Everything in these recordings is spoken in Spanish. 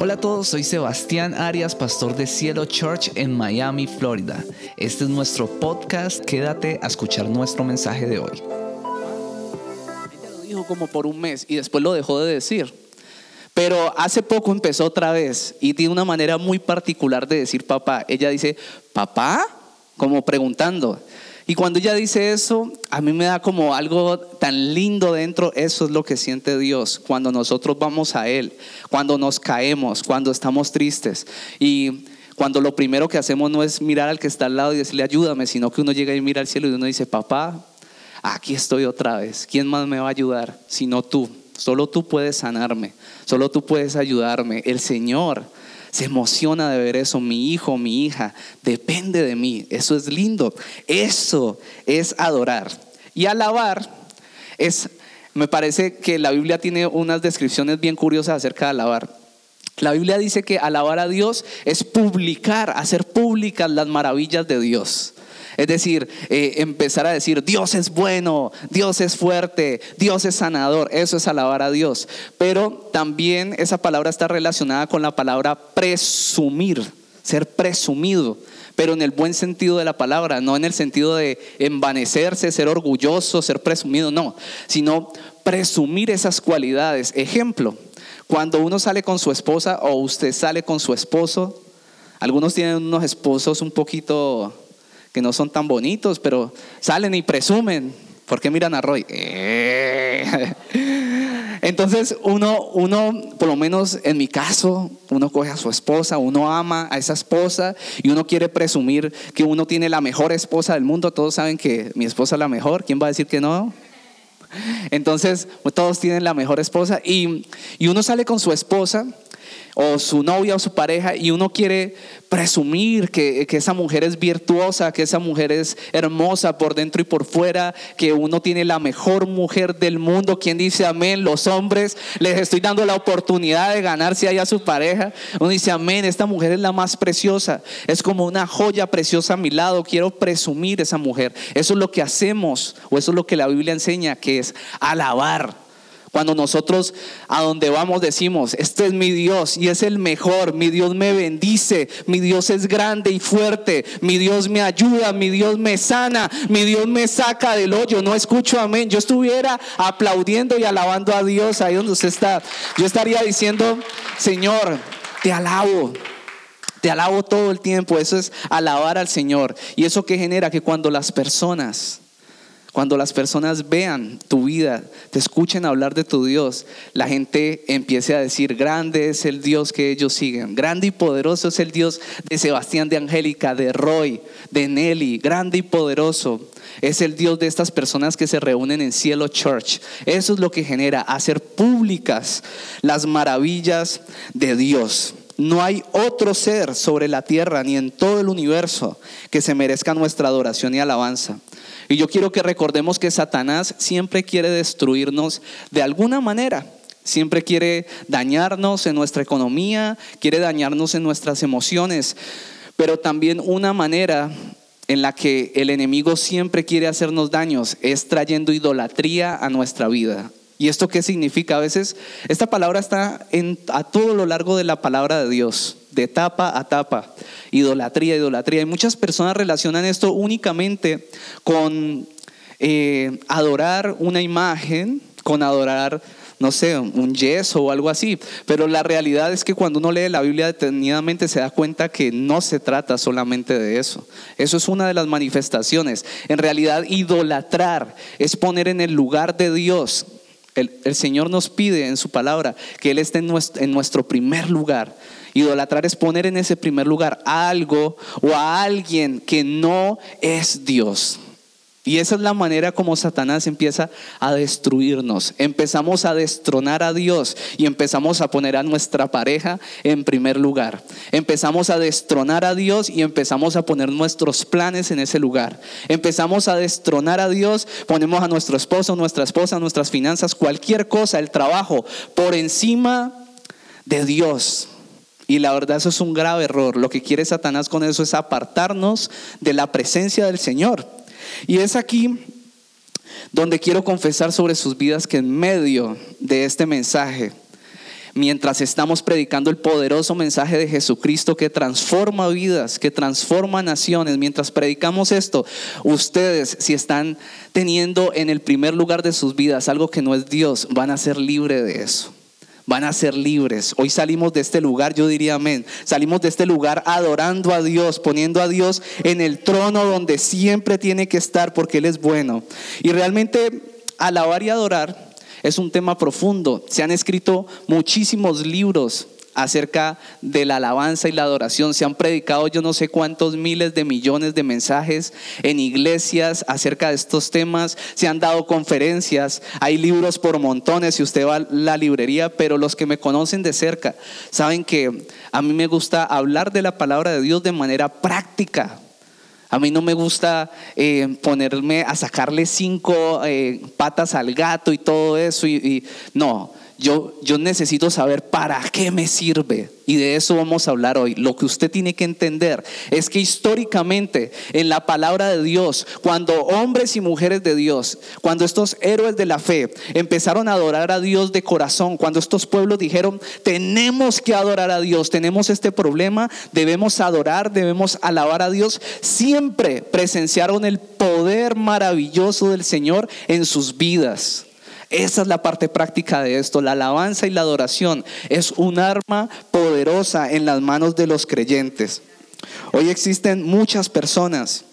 Hola a todos, soy Sebastián Arias, pastor de Cielo Church en Miami, Florida. Este es nuestro podcast, quédate a escuchar nuestro mensaje de hoy. Ella lo dijo como por un mes y después lo dejó de decir. Pero hace poco empezó otra vez y tiene una manera muy particular de decir papá. Ella dice, papá, como preguntando. Y cuando ella dice eso, a mí me da como algo tan lindo dentro. Eso es lo que siente Dios cuando nosotros vamos a Él, cuando nos caemos, cuando estamos tristes. Y cuando lo primero que hacemos no es mirar al que está al lado y decirle ayúdame, sino que uno llega y mira al cielo y uno dice, papá, aquí estoy otra vez. ¿Quién más me va a ayudar sino tú? Solo tú puedes sanarme, solo tú puedes ayudarme. El Señor se emociona de ver eso. Mi hijo, mi hija, depende de mí. Eso es lindo. Eso es adorar. Y alabar es, me parece que la Biblia tiene unas descripciones bien curiosas acerca de alabar. La Biblia dice que alabar a Dios es publicar, hacer públicas las maravillas de Dios. Es decir, eh, empezar a decir, Dios es bueno, Dios es fuerte, Dios es sanador. Eso es alabar a Dios. Pero también esa palabra está relacionada con la palabra presumir, ser presumido pero en el buen sentido de la palabra, no en el sentido de envanecerse, ser orgulloso, ser presumido, no, sino presumir esas cualidades. Ejemplo, cuando uno sale con su esposa o usted sale con su esposo, algunos tienen unos esposos un poquito que no son tan bonitos, pero salen y presumen. ¿Por qué miran a Roy? Eh. Entonces uno, uno, por lo menos en mi caso, uno coge a su esposa, uno ama a esa esposa y uno quiere presumir que uno tiene la mejor esposa del mundo. Todos saben que mi esposa es la mejor. ¿Quién va a decir que no? Entonces, todos tienen la mejor esposa y, y uno sale con su esposa o su novia o su pareja y uno quiere presumir que, esa mujer es virtuosa, que esa mujer es hermosa por dentro y por fuera, que uno tiene la mejor mujer del mundo. ¿Quién dice amén? Los hombres les estoy dando la oportunidad de ganarse ahí a su pareja. Uno dice amén, esta mujer es la más preciosa, es como una joya preciosa a mi lado. Quiero presumir esa mujer. Eso es lo que hacemos o eso es lo que la Biblia enseña, que es alabar cuando nosotros a donde vamos decimos, este es mi Dios y es el mejor, mi Dios me bendice, mi Dios es grande y fuerte, mi Dios me ayuda, mi Dios me sana, mi Dios me saca del hoyo, no escucho amén. Yo estuviera aplaudiendo y alabando a Dios ahí donde usted está. Yo estaría diciendo, Señor, te alabo. Te alabo todo el tiempo, eso es alabar al Señor. Y eso que genera que cuando las personas cuando las personas vean tu vida, te escuchen hablar de tu Dios, la gente empiece a decir, grande es el Dios que ellos siguen, grande y poderoso es el Dios de Sebastián, de Angélica, de Roy, de Nelly, grande y poderoso es el Dios de estas personas que se reúnen en Cielo Church. Eso es lo que genera hacer públicas las maravillas de Dios. No hay otro ser sobre la tierra ni en todo el universo que se merezca nuestra adoración y alabanza. Y yo quiero que recordemos que Satanás siempre quiere destruirnos de alguna manera. Siempre quiere dañarnos en nuestra economía, quiere dañarnos en nuestras emociones. Pero también una manera en la que el enemigo siempre quiere hacernos daños es trayendo idolatría a nuestra vida. ¿Y esto qué significa? A veces esta palabra está a todo lo largo de la palabra de Dios, de tapa a tapa, idolatría, idolatría. Y muchas personas relacionan esto únicamente con eh, adorar una imagen, con adorar, no sé, un yeso o algo así. Pero la realidad es que cuando uno lee la Biblia detenidamente se da cuenta que no se trata solamente de eso. Eso es una de las manifestaciones. En realidad, idolatrar es poner en el lugar de Dios el, Señor nos pide en su palabra que Él esté en nuestro, en nuestro primer lugar. Idolatrar es poner en ese primer lugar algo o a alguien que no es Dios. Y esa es la manera como Satanás empieza a destruirnos. Empezamos a destronar a Dios y empezamos a poner a nuestra pareja en primer lugar. Empezamos a destronar a Dios y empezamos a poner nuestros planes en ese lugar. Empezamos a destronar a Dios, ponemos a nuestro esposo, nuestra esposa, nuestras finanzas, cualquier cosa, el trabajo, por encima de Dios. Y la verdad eso es un grave error. Lo que quiere Satanás con eso es apartarnos de la presencia del Señor. Y es aquí donde quiero confesar sobre sus vidas que en medio de este mensaje mientras estamos predicando el poderoso mensaje de Jesucristo que transforma vidas, que transforma naciones, mientras predicamos esto, ustedes si están teniendo en el primer lugar de sus vidas algo que no es Dios, van a ser libres de eso van a ser libres. Hoy salimos de este lugar, yo diría amén. Salimos de este lugar adorando a Dios, poniendo a Dios en el trono donde siempre tiene que estar porque Él es bueno. Y realmente alabar y adorar es un tema profundo. Se han escrito muchísimos libros acerca de la alabanza y la adoración. Se han predicado yo no sé cuántos miles de millones de mensajes en iglesias acerca de estos temas. Se han dado conferencias. Hay libros por montones si usted va a la librería, pero los que me conocen de cerca saben que a mí me gusta hablar de la palabra de Dios de manera práctica. A mí no me gusta eh, ponerme a sacarle cinco eh, patas al gato y todo eso. y no, yo, necesito saber para qué me sirve. Y de eso vamos a hablar hoy. Lo que usted tiene que entender es que históricamente en la palabra de Dios, cuando hombres y mujeres de Dios, cuando estos héroes de la fe empezaron a adorar a Dios de corazón, cuando estos pueblos dijeron, tenemos que adorar a Dios, tenemos este problema, debemos adorar, debemos alabar a Dios, siempre presenciaron el poder maravilloso del Señor en sus vidas. Esa es la parte práctica de esto. La alabanza y la adoración es un arma poderosa en las manos de los creyentes. Hoy existen muchas personas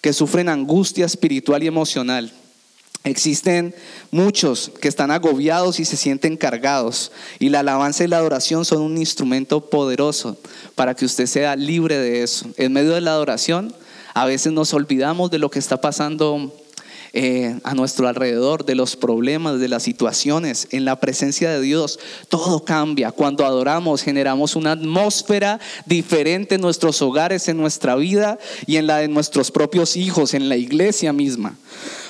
que sufren angustia espiritual y emocional. Existen muchos que están agobiados y se sienten cargados. Y la alabanza y la adoración son un instrumento poderoso para que usted sea libre de eso. En medio de la adoración, a veces nos olvidamos de lo que está pasando eh, a nuestro alrededor, de los problemas, de las situaciones, en la presencia de Dios, todo cambia. Cuando adoramos, generamos una atmósfera diferente en nuestros hogares, en nuestra vida y en la de nuestros propios hijos, en la iglesia misma.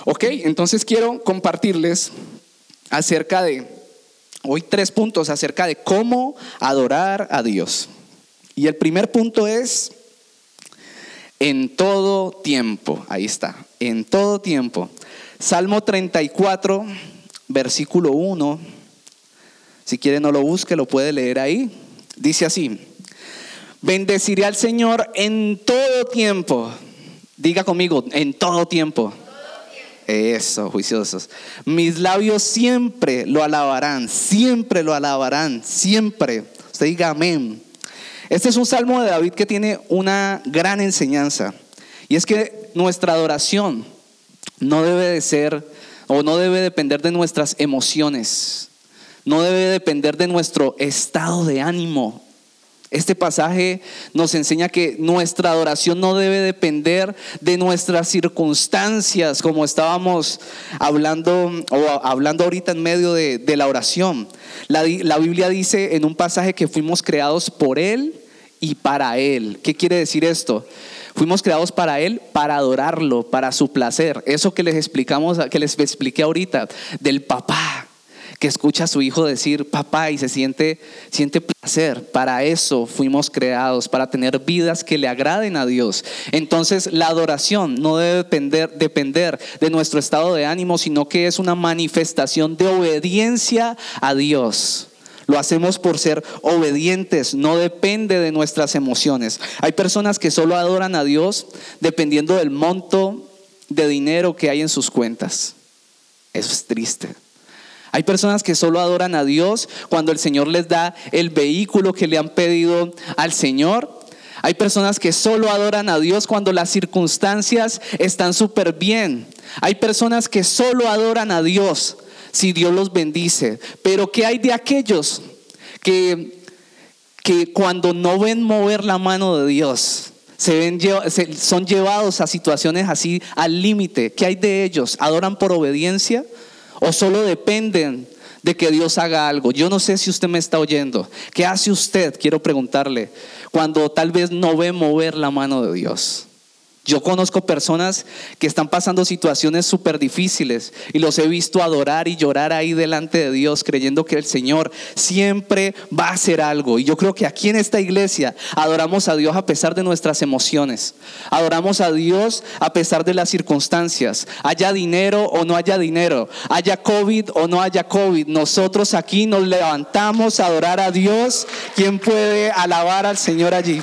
Ok, entonces quiero compartirles acerca de, hoy tres puntos acerca de cómo adorar a Dios. Y el primer punto es en todo tiempo. Ahí está, en todo tiempo. Salmo 34, versículo 1. Si quiere no lo busque, lo puede leer ahí. Dice así, bendeciré al Señor en todo tiempo. Diga conmigo, en todo tiempo. Eso, juiciosos. Mis labios siempre lo alabarán, siempre lo alabarán, siempre. Usted diga amén. Este es un salmo de David que tiene una gran enseñanza. Y es que nuestra adoración no debe de ser o no debe depender de nuestras emociones. No debe depender de nuestro estado de ánimo. Este pasaje nos enseña que nuestra adoración no debe depender de nuestras circunstancias, como estábamos hablando o hablando ahorita en medio de, la oración. La, la Biblia dice en un pasaje que fuimos creados por Él y para Él. ¿Qué quiere decir esto? Fuimos creados para Él, para adorarlo, para su placer. Eso que les explicamos, que les expliqué ahorita, del papá que escucha a su hijo decir papá y se siente, siente placer. Para eso fuimos creados, para tener vidas que le agraden a Dios. Entonces la adoración no debe depender, depender de nuestro estado de ánimo, sino que es una manifestación de obediencia a Dios. Lo hacemos por ser obedientes, no depende de nuestras emociones. Hay personas que solo adoran a Dios dependiendo del monto de dinero que hay en sus cuentas. Es triste. Hay personas que solo adoran a Dios cuando el Señor les da el vehículo que le han pedido al Señor. Hay personas que solo adoran a Dios cuando las circunstancias están súper bien. Hay personas que solo adoran a Dios si Dios los bendice. Pero ¿qué hay de aquellos que, que cuando no ven mover la mano de Dios, se ven, son llevados a situaciones así al límite? ¿Qué hay de ellos? ¿Adoran por obediencia o solo dependen de que Dios haga algo? Yo no sé si usted me está oyendo. ¿Qué hace usted? Quiero preguntarle, cuando tal vez no ve mover la mano de Dios. Yo conozco personas que están pasando situaciones súper difíciles y los he visto adorar y llorar ahí delante de Dios creyendo que el Señor siempre va a hacer algo. Y yo creo que aquí en esta iglesia adoramos a Dios a pesar de nuestras emociones. Adoramos a Dios a pesar de las circunstancias. Haya dinero o no haya dinero. Haya COVID o no haya COVID. Nosotros aquí nos levantamos a adorar a Dios. ¿Quién puede alabar al Señor allí?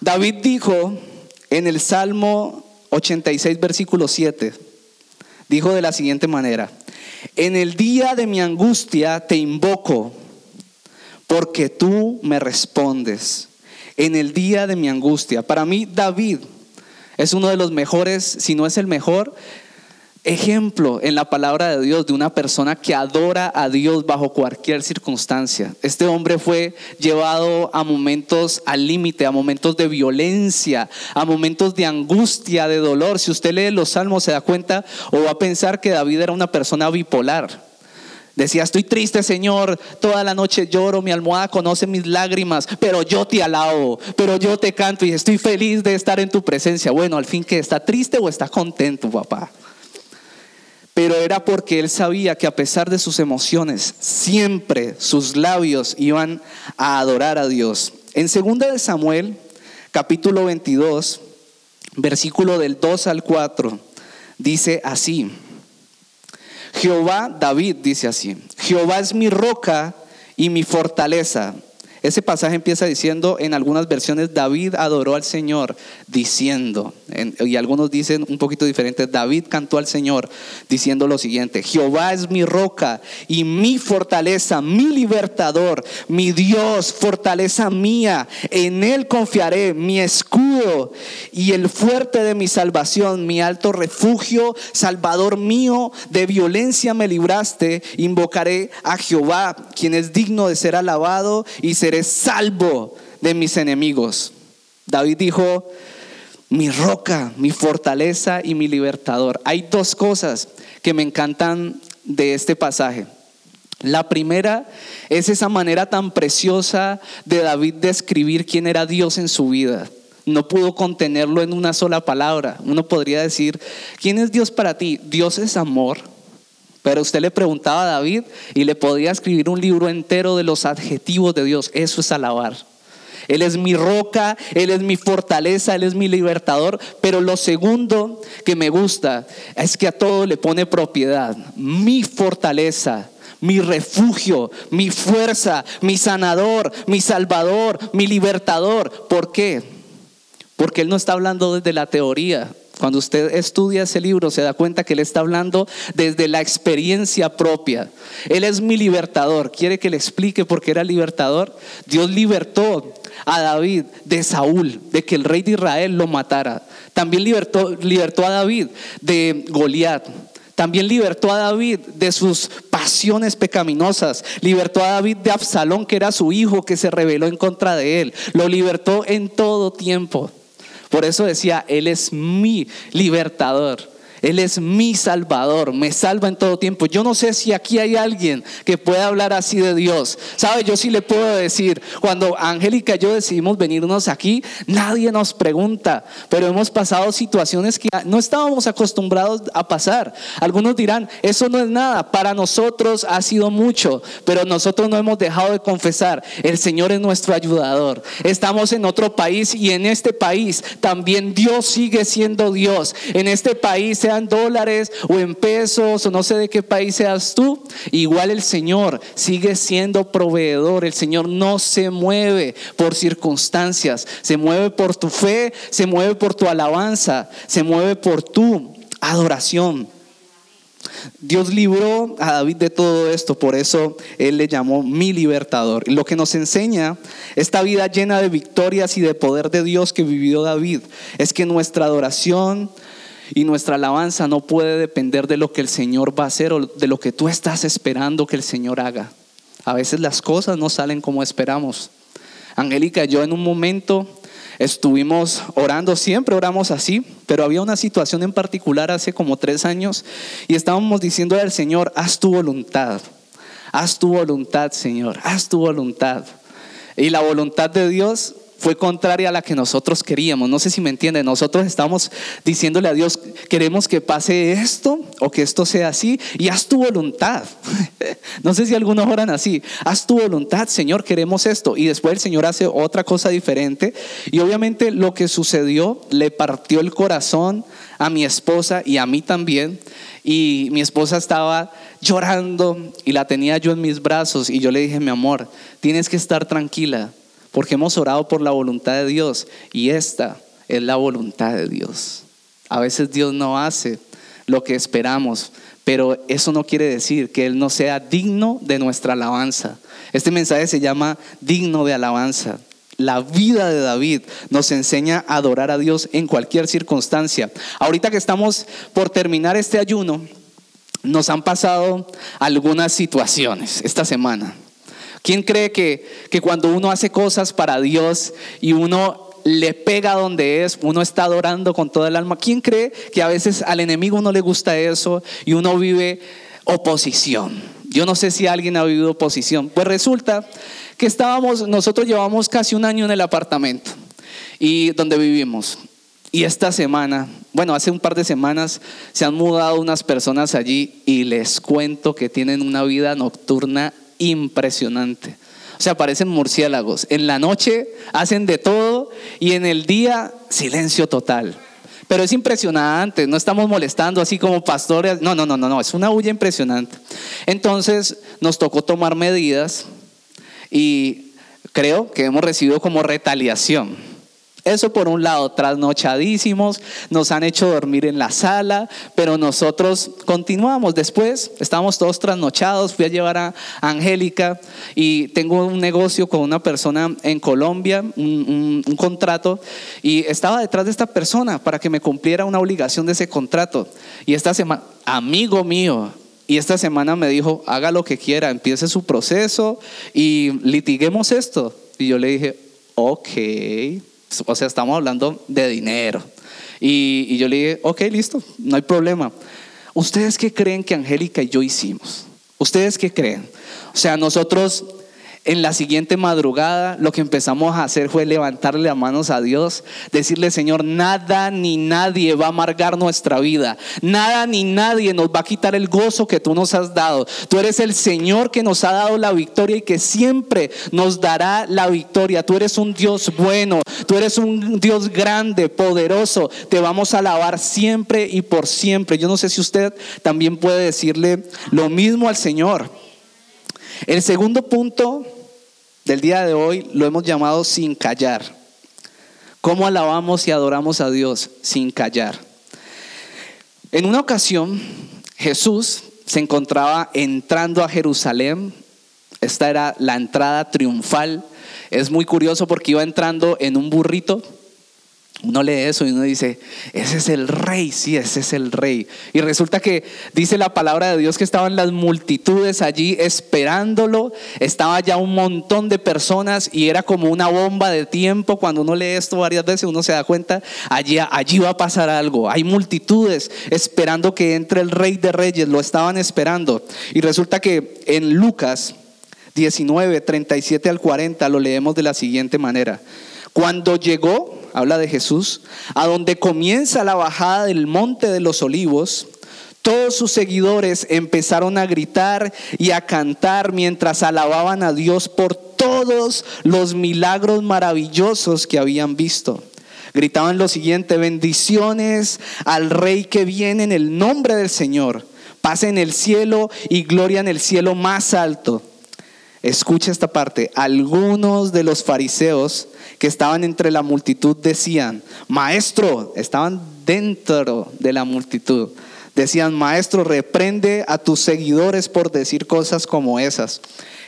David dijo en el Salmo 86, versículo 7, dijo de la siguiente manera, en el día de mi angustia te invoco, porque tú me respondes. En el día de mi angustia. Para mí, David es uno de los mejores, si no es el mejor, ejemplo en la palabra de Dios de una persona que adora a Dios bajo cualquier circunstancia. Este hombre fue llevado a momentos al límite, a momentos de violencia, a momentos de angustia, de dolor. Si usted lee los salmos se da cuenta o va a pensar que David era una persona bipolar. Decía, estoy triste, Señor, toda la noche lloro, mi almohada conoce mis lágrimas, pero yo te alabo, pero yo te canto y estoy feliz de estar en tu presencia. Bueno, al fin que está triste o está contento, papá pero era porque él sabía que a pesar de sus emociones, siempre sus labios iban a adorar a Dios. En 2 de Samuel, capítulo 22, versículo del 2 al 4, dice así: Jehová, David dice así: Jehová es mi roca y mi fortaleza ese pasaje empieza diciendo, en algunas versiones, David adoró al Señor diciendo, y algunos dicen un poquito diferente, David cantó al Señor diciendo lo siguiente, Jehová es mi roca y mi fortaleza, mi libertador, mi Dios, fortaleza mía, en Él confiaré, mi escudo y el fuerte de mi salvación, mi alto refugio, salvador mío, de violencia me libraste, invocaré a Jehová, quien es digno de ser alabado y ser seré salvo de mis enemigos. David dijo, mi roca, mi fortaleza y mi libertador. Hay dos cosas que me encantan de este pasaje. La primera es esa manera tan preciosa de David de escribir quién era Dios en su vida. No pudo contenerlo en una sola palabra. Uno podría decir, ¿quién es Dios para ti? Dios es amor. Pero usted le preguntaba a David y le podía escribir un libro entero de los adjetivos de Dios. Eso es alabar. Él es mi roca, Él es mi fortaleza, Él es mi libertador. Pero lo segundo que me gusta es que a todo le pone propiedad. Mi fortaleza, mi refugio, mi fuerza, mi sanador, mi salvador, mi libertador. ¿Por qué? Porque Él no está hablando desde la teoría. Cuando usted estudia ese libro se da cuenta que él está hablando desde la experiencia propia. Él es mi libertador. ¿Quiere que le explique por qué era libertador? Dios libertó a David de Saúl, de que el rey de Israel lo matara. También libertó, libertó a David de Goliat. También libertó a David de sus pasiones pecaminosas. Libertó a David de Absalón, que era su hijo, que se rebeló en contra de él. Lo libertó en todo tiempo. Por eso decía, Él es mi libertador. Él es mi salvador, me salva en todo tiempo. Yo no sé si aquí hay alguien que pueda hablar así de Dios. ¿Sabe? Yo sí le puedo decir, cuando Angélica y yo decidimos venirnos aquí, nadie nos pregunta, pero hemos pasado situaciones que no estábamos acostumbrados a pasar. Algunos dirán, eso no es nada, para nosotros ha sido mucho, pero nosotros no hemos dejado de confesar, el Señor es nuestro ayudador. Estamos en otro país y en este país también Dios sigue siendo Dios. En este país sean dólares o en pesos o no sé de qué país seas tú, igual el Señor sigue siendo proveedor. El Señor no se mueve por circunstancias, se mueve por tu fe, se mueve por tu alabanza, se mueve por tu adoración. Dios libró a David de todo esto, por eso Él le llamó mi libertador. lo que nos enseña esta vida llena de victorias y de poder de Dios que vivió David es que nuestra adoración, y nuestra alabanza no puede depender de lo que el Señor va a hacer o de lo que tú estás esperando que el Señor haga. A veces las cosas no salen como esperamos. Angélica, yo en un momento estuvimos orando, siempre oramos así, pero había una situación en particular hace como tres años y estábamos diciendo al Señor, haz tu voluntad, haz tu voluntad, Señor, haz tu voluntad. Y la voluntad de Dios fue contraria a la que nosotros queríamos. No sé si me entienden. Nosotros estamos diciéndole a Dios, queremos que pase esto o que esto sea así y haz tu voluntad. no sé si algunos oran así. Haz tu voluntad, Señor, queremos esto. Y después el Señor hace otra cosa diferente. Y obviamente lo que sucedió le partió el corazón a mi esposa y a mí también. Y mi esposa estaba llorando y la tenía yo en mis brazos y yo le dije, mi amor, tienes que estar tranquila porque hemos orado por la voluntad de Dios y esta es la voluntad de Dios. A veces Dios no hace lo que esperamos, pero eso no quiere decir que Él no sea digno de nuestra alabanza. Este mensaje se llama digno de alabanza. La vida de David nos enseña a adorar a Dios en cualquier circunstancia. Ahorita que estamos por terminar este ayuno, nos han pasado algunas situaciones esta semana. ¿Quién cree que, que cuando uno hace cosas para Dios y uno le pega donde es, uno está adorando con toda el alma. ¿Quién cree que a veces al enemigo no le gusta eso y uno vive oposición? Yo no sé si alguien ha vivido oposición. Pues resulta que estábamos, nosotros llevamos casi un año en el apartamento y donde vivimos. Y esta semana, bueno, hace un par de semanas se han mudado unas personas allí y les cuento que tienen una vida nocturna impresionante. O sea, parecen murciélagos. En la noche hacen de todo y en el día silencio total. Pero es impresionante, no estamos molestando así como pastores. No, no, no, no, no, es una huya impresionante. Entonces nos tocó tomar medidas y creo que hemos recibido como retaliación. Eso por un lado, trasnochadísimos, nos han hecho dormir en la sala, pero nosotros continuamos. Después estábamos todos trasnochados, fui a llevar a Angélica y tengo un negocio con una persona en Colombia, un, un contrato, y estaba detrás de esta persona para que me cumpliera una obligación de ese contrato. Y esta semana, amigo mío, y esta semana me dijo, haga lo que quiera, empiece su proceso y litiguemos esto. Y yo le dije, ok, o sea, estamos hablando de dinero. Y, yo le dije, ok, listo, no hay problema. ¿Ustedes qué creen que Angélica y yo hicimos? ¿Ustedes qué creen? O sea, nosotros en la siguiente madrugada lo que empezamos a hacer fue levantarle las manos a Dios, decirle, Señor, nada ni nadie va a amargar nuestra vida, nada ni nadie nos va a quitar el gozo que tú nos has dado. Tú eres el Señor que nos ha dado la victoria y que siempre nos dará la victoria. Tú eres un Dios bueno, tú eres un Dios grande, poderoso. Te vamos a alabar siempre y por siempre. Yo no sé si usted también puede decirle lo mismo al Señor. El segundo punto del día de hoy lo hemos llamado sin callar. ¿Cómo alabamos y adoramos a Dios sin callar? En una ocasión, Jesús se encontraba entrando a Jerusalén. Esta era la entrada triunfal. Es muy curioso porque iba entrando en un burrito uno lee eso y uno dice, ese es el rey, sí, ese es el rey. Y resulta que dice la palabra de Dios que estaban las multitudes allí esperándolo, estaba ya un montón de personas y era como una bomba de tiempo. Cuando uno lee esto varias veces uno se da cuenta, allí, allí va a pasar algo. Hay multitudes esperando que entre el rey de reyes, lo estaban esperando. Y resulta que en Lucas 19, 37 al 40 lo leemos de la siguiente manera. Cuando llegó habla de Jesús, a donde comienza la bajada del monte de los olivos, todos sus seguidores empezaron a gritar y a cantar mientras alababan a Dios por todos los milagros maravillosos que habían visto. Gritaban lo siguiente, bendiciones al Rey que viene en el nombre del Señor, paz en el cielo y gloria en el cielo más alto. Escucha esta parte, algunos de los fariseos que estaban entre la multitud decían, maestro, estaban dentro de la multitud, decían, maestro, reprende a tus seguidores por decir cosas como esas.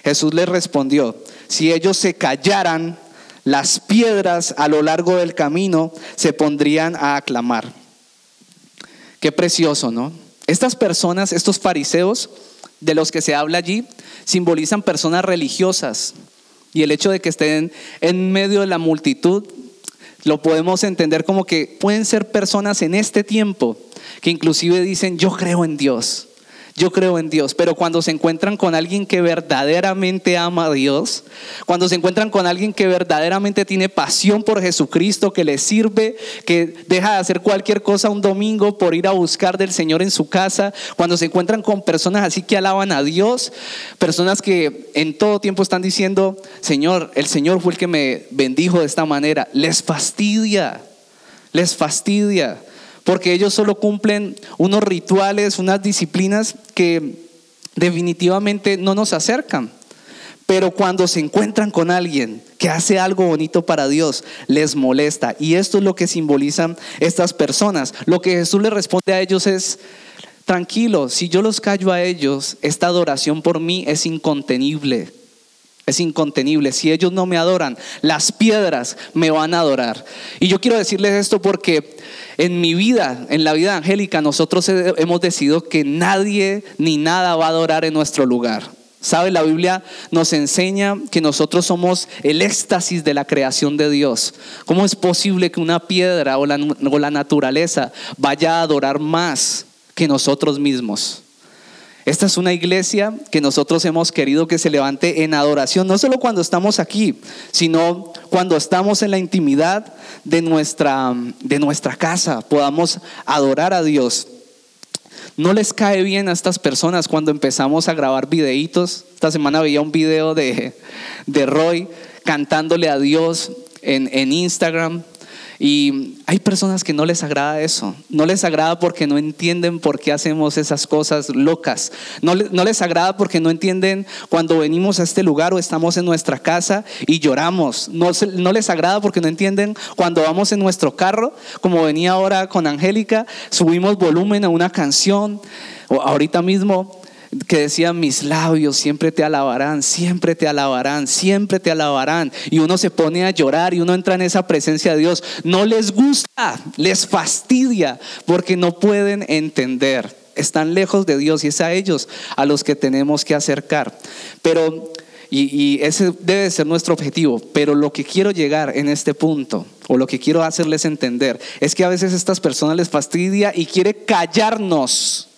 Jesús les respondió, si ellos se callaran, las piedras a lo largo del camino se pondrían a aclamar. Qué precioso, ¿no? Estas personas, estos fariseos de los que se habla allí, simbolizan personas religiosas, y el hecho de que estén en medio de la multitud lo podemos entender como que pueden ser personas en este tiempo que inclusive dicen, yo creo en Dios, yo creo en Dios, pero cuando se encuentran con alguien que verdaderamente ama a Dios, cuando se encuentran con alguien que verdaderamente tiene pasión por Jesucristo, que le sirve, que deja de hacer cualquier cosa un domingo por ir a buscar del Señor en su casa, cuando se encuentran con personas así que alaban a Dios, personas que en todo tiempo están diciendo, Señor, el Señor fue el que me bendijo de esta manera, les fastidia, les fastidia porque ellos solo cumplen unos rituales, unas disciplinas que definitivamente no nos acercan. Pero cuando se encuentran con alguien que hace algo bonito para Dios, les molesta. Y esto es lo que simbolizan estas personas. Lo que Jesús le responde a ellos es, tranquilo, si yo los callo a ellos, esta adoración por mí es incontenible. Es incontenible. Si ellos no me adoran, las piedras me van a adorar. Y yo quiero decirles esto porque en mi vida, en la vida angélica, nosotros hemos decidido que nadie ni nada va a adorar en nuestro lugar. ¿Sabe? La Biblia nos enseña que nosotros somos el éxtasis de la creación de Dios. ¿Cómo es posible que una piedra o la, o la naturaleza vaya a adorar más que nosotros mismos? Esta es una iglesia que nosotros hemos querido que se levante en adoración, no solo cuando estamos aquí, sino cuando estamos en la intimidad de nuestra, de nuestra casa, podamos adorar a Dios. No les cae bien a estas personas cuando empezamos a grabar videitos. Esta semana veía un video de, de Roy cantándole a Dios en, en Instagram. Y hay personas que no les agrada eso, no les agrada porque no entienden por qué hacemos esas cosas locas, no, no, les agrada porque no entienden cuando venimos a este lugar o estamos en nuestra casa y lloramos, no, no les agrada porque no entienden cuando vamos en nuestro carro, como venía ahora con Angélica, subimos volumen a una canción, o ahorita mismo que decían mis labios siempre te alabarán, siempre te alabarán, siempre te alabarán. Y uno se pone a llorar y uno entra en esa presencia de Dios. No les gusta, les fastidia porque no pueden entender. Están lejos de Dios y es a ellos a los que tenemos que acercar. Pero, y, y ese debe ser nuestro objetivo, pero lo que quiero llegar en este punto o lo que quiero hacerles entender es que a veces estas personas les fastidia y quiere callarnos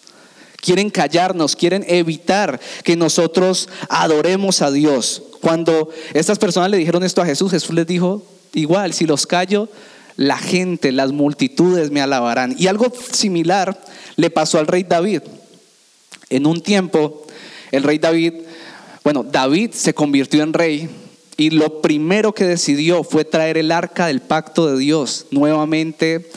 quieren callarnos, quieren evitar que nosotros adoremos a Dios. Cuando estas personas le dijeron esto a Jesús, Jesús les dijo, igual, si los callo, la gente, las multitudes me alabarán. Y algo similar le pasó al rey David. En un tiempo, el rey David, bueno, David se convirtió en rey y lo primero que decidió fue traer el arca del pacto de Dios nuevamente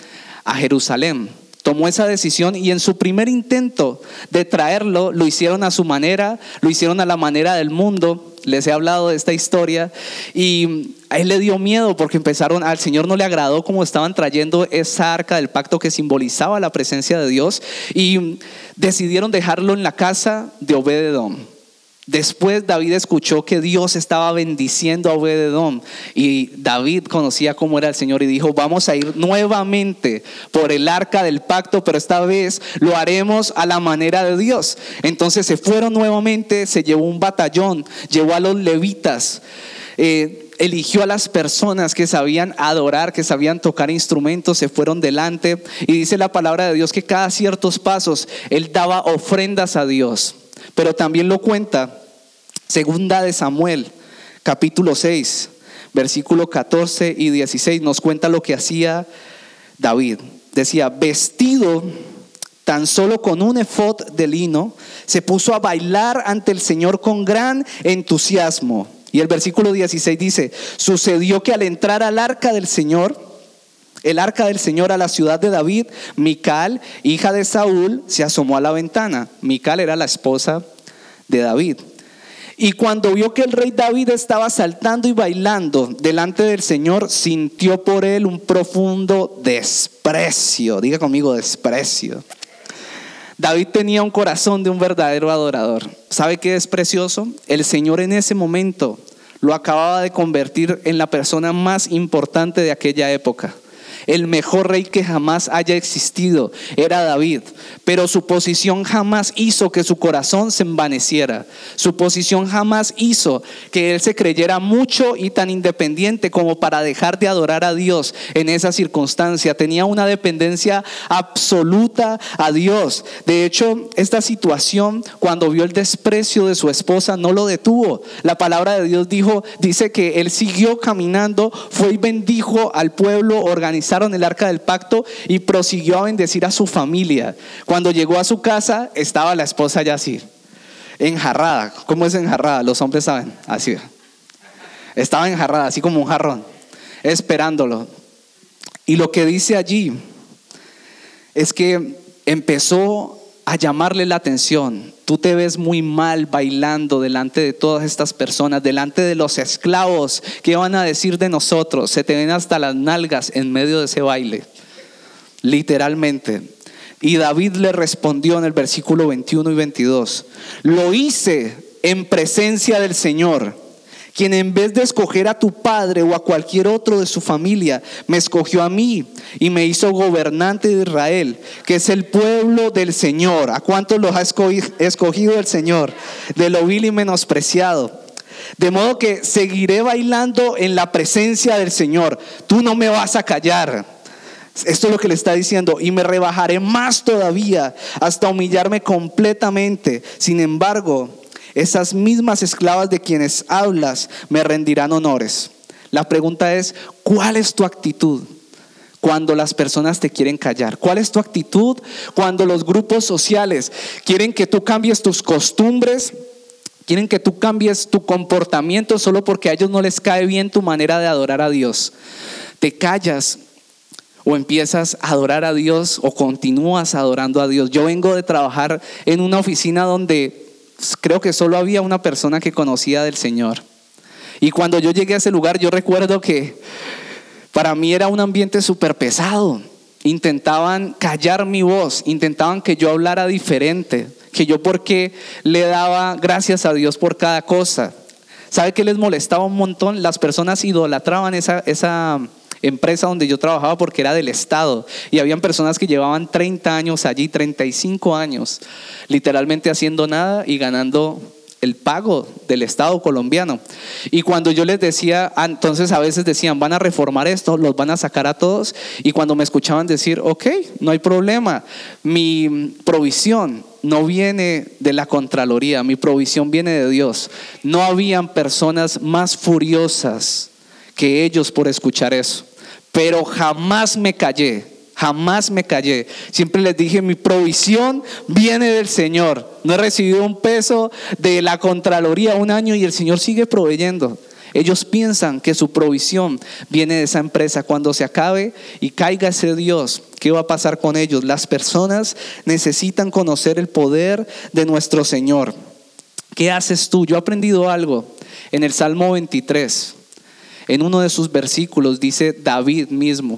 a Jerusalén tomó esa decisión y en su primer intento de traerlo, lo hicieron a su manera, lo hicieron a la manera del mundo. Les he hablado de esta historia y a él le dio miedo porque empezaron, al Señor no le agradó como estaban trayendo esa arca del pacto que simbolizaba la presencia de Dios y decidieron dejarlo en la casa de Obededón. Después David escuchó que Dios estaba bendiciendo a Obededón y David conocía cómo era el Señor y dijo, vamos a ir nuevamente por el arca del pacto, pero esta vez lo haremos a la manera de Dios. Entonces se fueron nuevamente, se llevó un batallón, llevó a los levitas. Eh, eligió a las personas que sabían adorar, que sabían tocar instrumentos, se fueron delante y dice la palabra de Dios que cada ciertos pasos él daba ofrendas a Dios. Pero también lo cuenta Segunda de Samuel, capítulo 6, versículo 14 y 16, nos cuenta lo que hacía David. Decía, vestido tan solo con un efod de lino, se puso a bailar ante el Señor con gran entusiasmo. Y el versículo 16 dice, sucedió que al entrar al arca del Señor, el arca del Señor a la ciudad de David, Mical, hija de Saúl, se asomó a la ventana. Mical era la esposa de David. Y cuando vio que el rey David estaba saltando y bailando delante del Señor, sintió por él un profundo desprecio. Diga conmigo desprecio. David tenía un corazón de un verdadero adorador. ¿Sabe qué es precioso? El Señor en ese momento lo acababa de convertir en la persona más importante de aquella época el mejor rey que jamás haya existido era David, pero su posición jamás hizo que su corazón se envaneciera. Su posición jamás hizo que él se creyera mucho y tan independiente como para dejar de adorar a Dios en esa circunstancia. Tenía una dependencia absoluta a Dios. De hecho, esta situación, cuando vio el desprecio de su esposa, no lo detuvo. La palabra de Dios dijo, dice que él siguió caminando, fue y bendijo al pueblo, el arca del pacto y prosiguió a bendecir a su familia. Cuando llegó a su casa, estaba la esposa ya enjarrada. ¿Cómo es enjarrada? Los hombres saben, así. Estaba enjarrada, así como un jarrón, esperándolo. Y lo que dice allí es que empezó a llamarle la atención. Tú te ves muy mal bailando delante de todas estas personas, delante de los esclavos. ¿Qué van a decir de nosotros? Se te ven hasta las nalgas en medio de ese baile. Literalmente. Y David le respondió en el versículo 21 y 22. Lo hice en presencia del Señor quien en vez de escoger a tu padre o a cualquier otro de su familia, me escogió a mí y me hizo gobernante de Israel, que es el pueblo del Señor. ¿A cuántos los ha escogido el Señor? De lo vil y menospreciado. De modo que seguiré bailando en la presencia del Señor. Tú no me vas a callar. Esto es lo que le está diciendo. Y me rebajaré más todavía hasta humillarme completamente. Sin embargo, esas mismas esclavas de quienes hablas me rendirán honores. La pregunta es, ¿cuál es tu actitud? cuando las personas te quieren callar? ¿Cuál es tu actitud cuando los grupos sociales quieren que tú cambies tus costumbres? Quieren que tú cambies tu comportamiento solo porque a ellos no les cae bien tu manera de adorar a Dios. Te callas o empiezas a adorar a Dios o continúas adorando a Dios. Yo vengo de trabajar en una oficina donde creo que solo había una persona que conocía del Señor. Y cuando yo llegué a ese lugar, yo recuerdo que para mí era un ambiente súper pesado. Intentaban callar mi voz, intentaban que yo hablara diferente, que yo porque le daba gracias a Dios por cada cosa. ¿Sabe qué les molestaba un montón? Las personas idolatraban esa, esa empresa donde yo trabajaba porque era del Estado y habían personas que llevaban 30 años allí, 35 años, literalmente haciendo nada y ganando el pago del Estado colombiano. Y cuando yo les decía, ah, entonces a veces decían, van a reformar esto, los van a sacar a todos. Y cuando me escuchaban decir, ok, no hay problema, mi provisión no viene de la Contraloría, mi provisión viene de Dios. No habían personas más furiosas que ellos por escuchar eso pero jamás me callé, jamás me callé. Siempre les dije, mi provisión viene del Señor. No he recibido un peso de la Contraloría un año y el Señor sigue proveyendo. Ellos piensan que su provisión viene de esa empresa. Cuando se acabe y caiga ese Dios, ¿qué va a pasar con ellos? Las personas necesitan conocer el poder de nuestro Señor. ¿Qué haces tú? Yo he aprendido algo en el Salmo 23. En uno de sus versículos dice David mismo,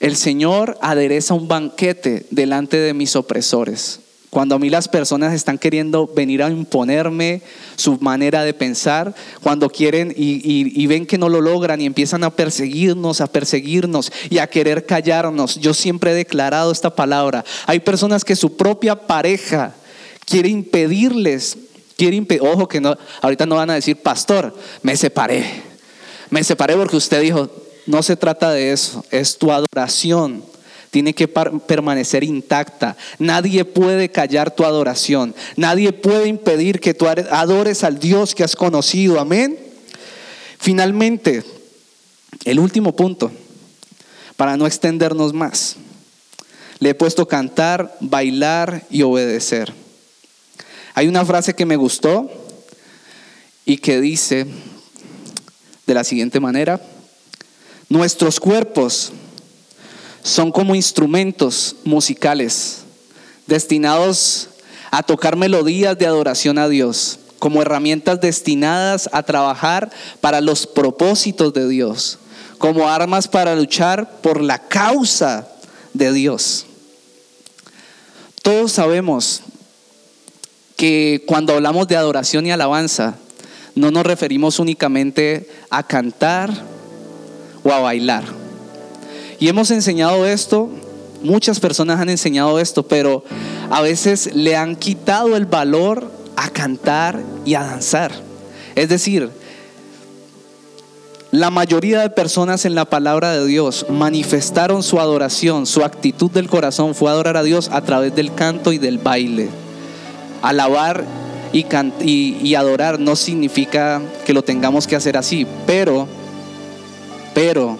el Señor adereza un banquete delante de mis opresores. Cuando a mí las personas están queriendo venir a imponerme su manera de pensar, cuando quieren y, ven que no lo logran y empiezan a perseguirnos, a perseguirnos y a querer callarnos, yo siempre he declarado esta palabra. Hay personas que su propia pareja quiere impedirles, quiere ojo que no, ahorita no van a decir, pastor, me separé me separé porque usted dijo, no se trata de eso, es tu adoración. Tiene que permanecer intacta. Nadie puede callar tu adoración. Nadie puede impedir que tú adores al Dios que has conocido. Amén. Finalmente, el último punto, para no extendernos más. Le he puesto cantar, bailar y obedecer. Hay una frase que me gustó y que dice, de la siguiente manera. Nuestros cuerpos son como instrumentos musicales destinados a tocar melodías de adoración a Dios, como herramientas destinadas a trabajar para los propósitos de Dios, como armas para luchar por la causa de Dios. Todos sabemos que cuando hablamos de adoración y alabanza, no nos referimos únicamente a cantar o a bailar. Y hemos enseñado esto, muchas personas han enseñado esto, pero a veces le han quitado el valor a cantar y a danzar. Es decir, la mayoría de personas en la palabra de Dios manifestaron su adoración, su actitud del corazón fue adorar a Dios a través del canto y del baile. Alabar y, y, adorar no significa que lo tengamos que hacer así, pero, pero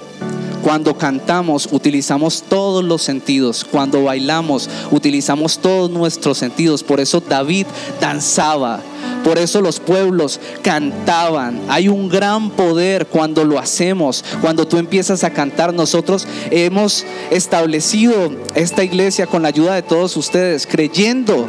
cuando cantamos utilizamos todos los sentidos, cuando bailamos utilizamos todos nuestros sentidos. Por eso David danzaba, por eso los pueblos cantaban. Hay un gran poder cuando lo hacemos, cuando tú empiezas a cantar. Nosotros hemos establecido esta iglesia con la ayuda de todos ustedes, creyendo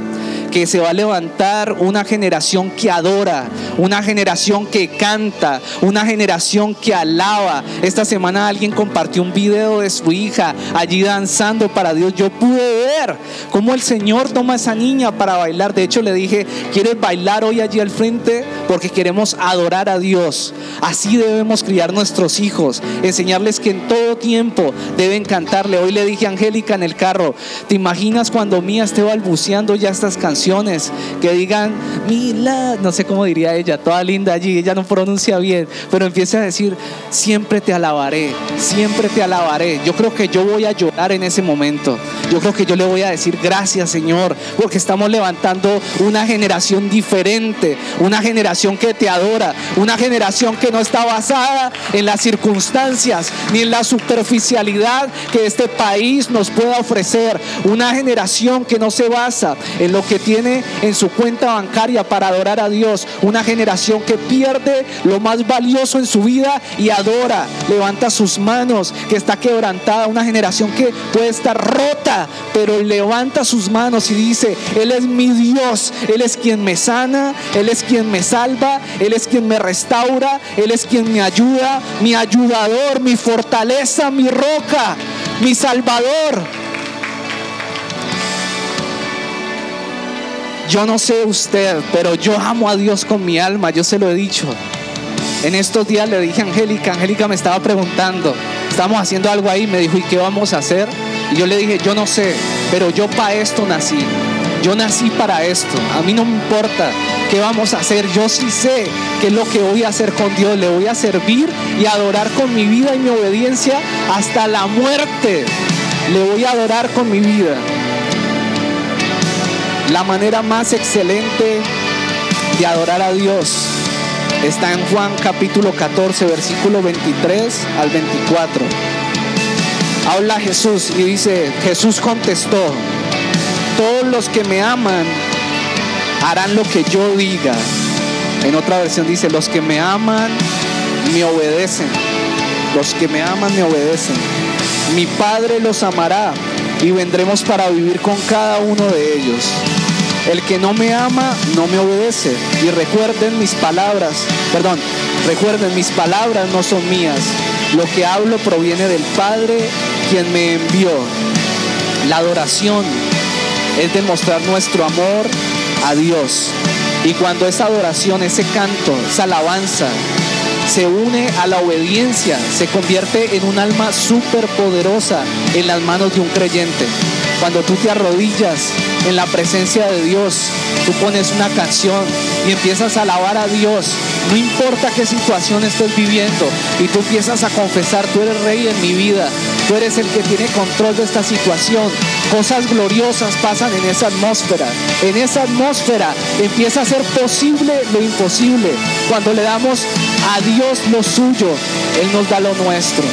que se va a levantar una generación que adora, una generación que canta, una generación que alaba. Esta semana alguien compartió un video de su hija allí danzando para Dios. Yo pude ver cómo el Señor toma a esa niña para bailar. De hecho le dije, ¿quieres bailar hoy allí al frente? Porque queremos adorar a Dios. Así debemos criar nuestros hijos, enseñarles que en todo tiempo deben cantarle. Hoy le dije a Angélica en el carro, ¿te imaginas cuando Mía esté balbuceando ya estas canciones? Que digan, Mila, no sé cómo diría ella, toda linda allí, ella no pronuncia bien, pero empieza a decir, siempre te alabaré, siempre te alabaré. Yo creo que yo voy a llorar en ese momento. Yo creo que yo le voy a decir, gracias Señor, porque estamos levantando una generación diferente, una generación que te adora, una generación que no está basada en las circunstancias ni en la superficialidad que este país nos pueda ofrecer, una generación que no se basa en lo que tiene en su cuenta bancaria para adorar a Dios. Una generación que pierde lo más valioso en su vida y adora, levanta sus manos, que está quebrantada. Una generación que puede estar rota, pero levanta sus manos y dice, Él es mi Dios, Él es quien me sana, Él es quien me salva, Él es quien me restaura, Él es quien me ayuda, mi ayudador, mi fortaleza, mi roca, mi salvador. Yo no sé usted, pero yo amo a Dios con mi alma, yo se lo he dicho. En estos días le dije a Angélica, Angélica me estaba preguntando, estamos haciendo algo ahí, me dijo, ¿y qué vamos a hacer? Y yo le dije, yo no sé, pero yo para esto nací. Yo nací para esto. A mí no me importa qué vamos a hacer. Yo sí sé qué es lo que voy a hacer con Dios. Le voy a servir y adorar con mi vida y mi obediencia hasta la muerte. Le voy a adorar con mi vida. La manera más excelente de adorar a Dios está en Juan capítulo 14, versículo 23 al 24. Habla Jesús y dice, Jesús contestó, todos los que me aman harán lo que yo diga. En otra versión dice, los que me aman me obedecen. Los que me aman me obedecen. Mi Padre los amará y vendremos para vivir con cada uno de ellos. El que no me ama no me obedece. Y recuerden mis palabras, perdón, recuerden mis palabras no son mías. Lo que hablo proviene del Padre quien me envió. La adoración es demostrar nuestro amor a Dios. Y cuando esa adoración, ese canto, esa alabanza se une a la obediencia, se convierte en un alma súper poderosa en las manos de un creyente. Cuando tú te arrodillas en la presencia de Dios, tú pones una canción y empiezas a alabar a Dios, no importa qué situación estés viviendo, y tú empiezas a confesar, tú eres rey en mi vida, tú eres el que tiene control de esta situación. Cosas gloriosas pasan en esa atmósfera. En esa atmósfera empieza a ser posible lo imposible. Cuando le damos a Dios lo suyo, Él nos da lo nuestro.